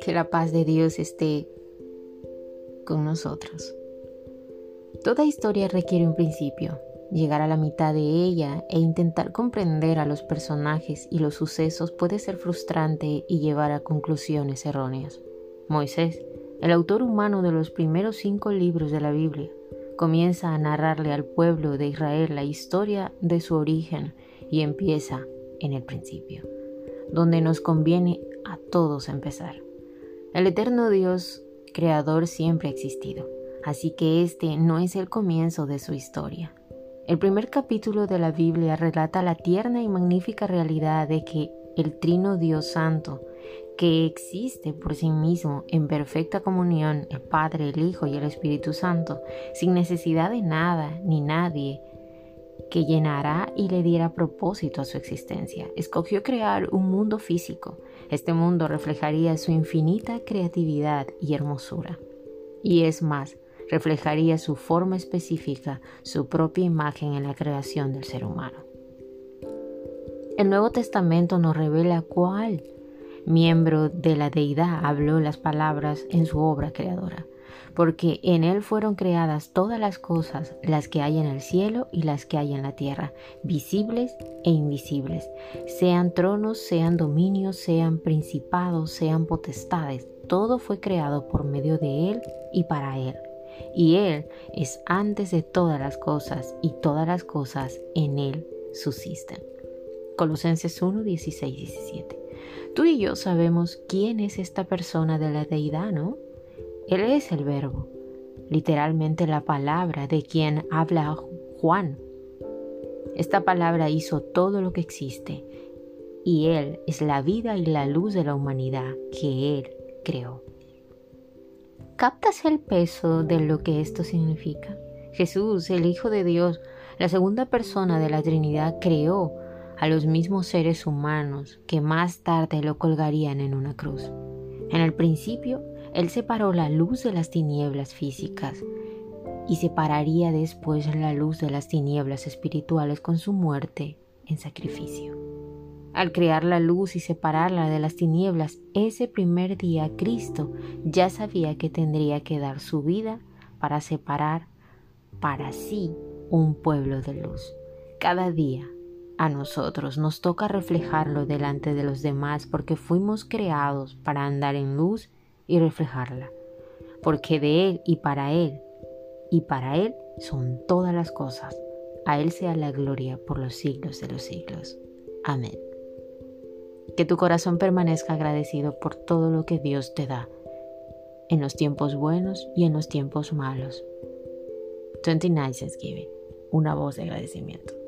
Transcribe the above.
Que la paz de Dios esté con nosotros. Toda historia requiere un principio, llegar a la mitad de ella e intentar comprender a los personajes y los sucesos puede ser frustrante y llevar a conclusiones erróneas. Moisés, el autor humano de los primeros cinco libros de la Biblia, comienza a narrarle al pueblo de Israel la historia de su origen y empieza en el principio, donde nos conviene a todos empezar. El eterno Dios, creador, siempre ha existido, así que este no es el comienzo de su historia. El primer capítulo de la Biblia relata la tierna y magnífica realidad de que el Trino Dios Santo, que existe por sí mismo en perfecta comunión el Padre, el Hijo y el Espíritu Santo, sin necesidad de nada ni nadie, que llenará y le diera propósito a su existencia. Escogió crear un mundo físico. Este mundo reflejaría su infinita creatividad y hermosura. Y es más, reflejaría su forma específica, su propia imagen en la creación del ser humano. El Nuevo Testamento nos revela cuál miembro de la deidad habló las palabras en su obra creadora, porque en él fueron creadas todas las cosas, las que hay en el cielo y las que hay en la tierra, visibles e invisibles, sean tronos, sean dominios, sean principados, sean potestades, todo fue creado por medio de él y para él y Él es antes de todas las cosas y todas las cosas en Él subsisten. Colosenses 1, 16, 17. Tú y yo sabemos quién es esta persona de la deidad, ¿no? Él es el verbo, literalmente la palabra de quien habla Juan. Esta palabra hizo todo lo que existe y Él es la vida y la luz de la humanidad que Él creó. ¿Captas el peso de lo que esto significa? Jesús, el Hijo de Dios, la segunda persona de la Trinidad, creó a los mismos seres humanos que más tarde lo colgarían en una cruz. En el principio, Él separó la luz de las tinieblas físicas y separaría después la luz de las tinieblas espirituales con su muerte en sacrificio. Al crear la luz y separarla de las tinieblas, ese primer día Cristo ya sabía que tendría que dar su vida para separar para sí un pueblo de luz. Cada día a nosotros nos toca reflejarlo delante de los demás porque fuimos creados para andar en luz y reflejarla. Porque de Él y para Él y para Él son todas las cosas. A Él sea la gloria por los siglos de los siglos. Amén. Que tu corazón permanezca agradecido por todo lo que Dios te da, en los tiempos buenos y en los tiempos malos. 29 Thanksgiving, una voz de agradecimiento.